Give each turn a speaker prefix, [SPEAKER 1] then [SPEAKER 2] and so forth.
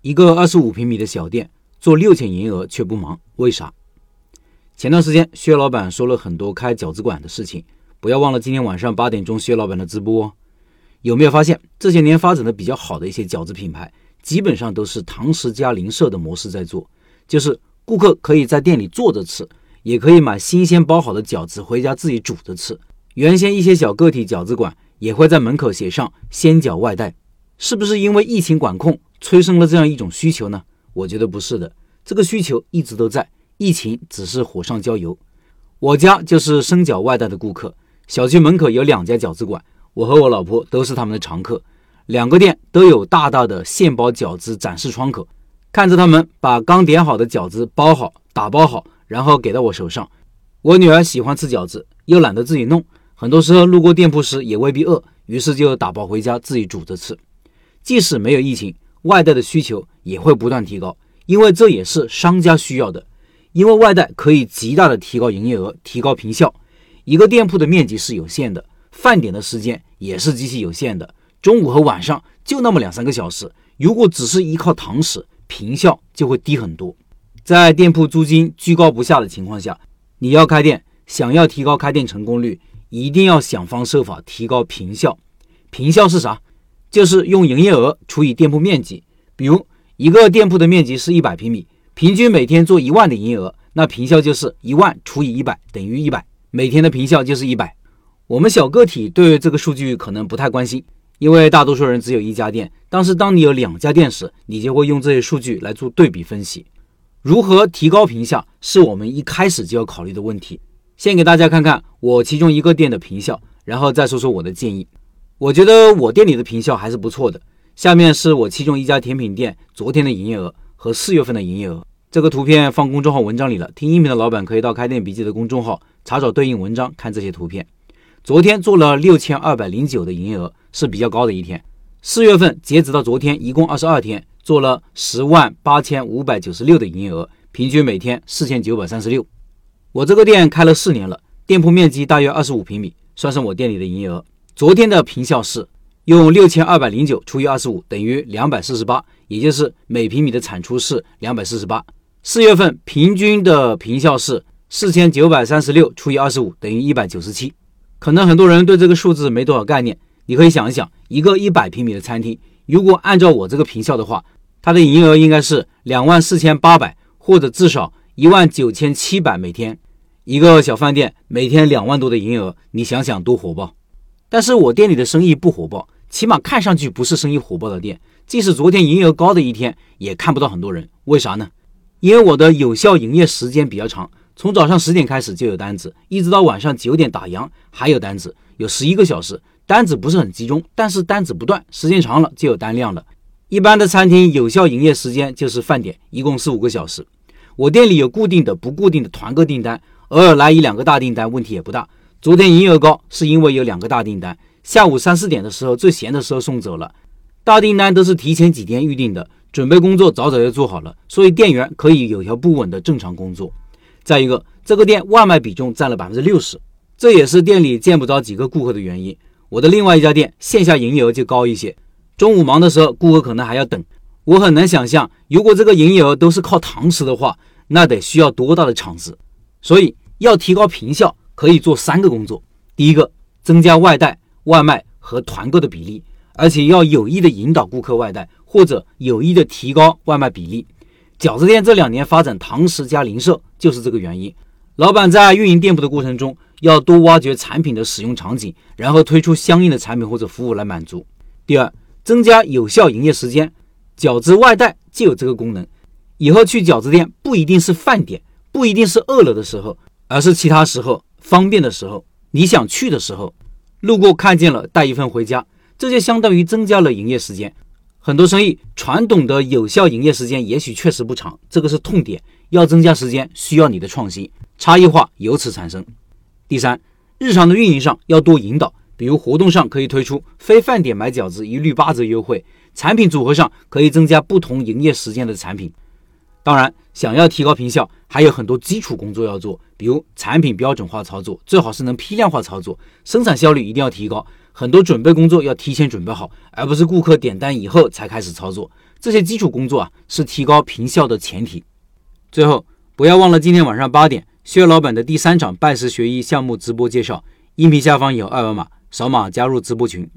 [SPEAKER 1] 一个二十五平米的小店做六千营业额却不忙，为啥？前段时间薛老板说了很多开饺子馆的事情，不要忘了今天晚上八点钟薛老板的直播哦。有没有发现这些年发展的比较好的一些饺子品牌，基本上都是堂食加零售的模式在做，就是顾客可以在店里坐着吃，也可以买新鲜包好的饺子回家自己煮着吃。原先一些小个体饺子馆也会在门口写上“鲜饺外带”，是不是因为疫情管控？催生了这样一种需求呢？我觉得不是的，这个需求一直都在，疫情只是火上浇油。我家就是生饺外带的顾客，小区门口有两家饺子馆，我和我老婆都是他们的常客。两个店都有大大的现包饺子展示窗口，看着他们把刚点好的饺子包好、打包好，然后给到我手上。我女儿喜欢吃饺子，又懒得自己弄，很多时候路过店铺时也未必饿，于是就打包回家自己煮着吃。即使没有疫情。外带的需求也会不断提高，因为这也是商家需要的。因为外带可以极大的提高营业额，提高平效。一个店铺的面积是有限的，饭点的时间也是极其有限的，中午和晚上就那么两三个小时。如果只是依靠堂食，平效就会低很多。在店铺租金居高不下的情况下，你要开店，想要提高开店成功率，一定要想方设法提高平效。平效是啥？就是用营业额除以店铺面积，比如一个店铺的面积是一百平米，平均每天做一万的营业额，那平效就是一万除以一百等于一百，每天的平效就是一百。我们小个体对这个数据可能不太关心，因为大多数人只有一家店。但是当你有两家店时，你就会用这些数据来做对比分析。如何提高平效，是我们一开始就要考虑的问题。先给大家看看我其中一个店的平效，然后再说说我的建议。我觉得我店里的评效还是不错的。下面是我其中一家甜品店昨天的营业额和四月份的营业额。这个图片放公众号文章里了，听音频的老板可以到开店笔记的公众号查找对应文章看这些图片。昨天做了六千二百零九的营业额，是比较高的一天。四月份截止到昨天一共二十二天，做了十万八千五百九十六的营业额，平均每天四千九百三十六。我这个店开了四年了，店铺面积大约二十五平米，算是我店里的营业额。昨天的平效是用六千二百零九除以二十五等于两百四十八，也就是每平米的产出是两百四十八。四月份平均的平效是四千九百三十六除以二十五等于一百九十七。可能很多人对这个数字没多少概念，你可以想一想，一个一百平米的餐厅，如果按照我这个平效的话，它的营业额应该是两万四千八百，或者至少一万九千七百每天。一个小饭店每天两万多的营业额，你想想多火爆！但是我店里的生意不火爆，起码看上去不是生意火爆的店。即使昨天营业额高的一天，也看不到很多人。为啥呢？因为我的有效营业时间比较长，从早上十点开始就有单子，一直到晚上九点打烊还有单子，有十一个小时。单子不是很集中，但是单子不断，时间长了就有单量了。一般的餐厅有效营业时间就是饭点，一共四五个小时。我店里有固定的、不固定的团购订单，偶尔来一两个大订单，问题也不大。昨天营业额高，是因为有两个大订单，下午三四点的时候最闲的时候送走了。大订单都是提前几天预定的，准备工作早早就做好了，所以店员可以有条不紊的正常工作。再一个，这个店外卖比重占了百分之六十，这也是店里见不着几个顾客的原因。我的另外一家店线下营业额就高一些，中午忙的时候顾客可能还要等。我很难想象，如果这个营业额都是靠堂食的话，那得需要多大的场子。所以要提高平效。可以做三个工作，第一个，增加外带、外卖和团购的比例，而且要有意的引导顾客外带，或者有意的提高外卖比例。饺子店这两年发展堂食加零售，就是这个原因。老板在运营店铺的过程中，要多挖掘产品的使用场景，然后推出相应的产品或者服务来满足。第二，增加有效营业时间，饺子外带就有这个功能。以后去饺子店不一定是饭点，不一定是饿了的时候，而是其他时候。方便的时候，你想去的时候，路过看见了，带一份回家，这就相当于增加了营业时间。很多生意传统的有效营业时间也许确实不长，这个是痛点。要增加时间，需要你的创新，差异化由此产生。第三，日常的运营上要多引导，比如活动上可以推出非饭点买饺子一律八折优惠，产品组合上可以增加不同营业时间的产品。当然，想要提高评效，还有很多基础工作要做，比如产品标准化操作，最好是能批量化操作；生产效率一定要提高，很多准备工作要提前准备好，而不是顾客点单以后才开始操作。这些基础工作啊，是提高评效的前提。最后，不要忘了今天晚上八点，薛老板的第三场拜师学艺项目直播介绍，音频下方有二维码，扫码加入直播群。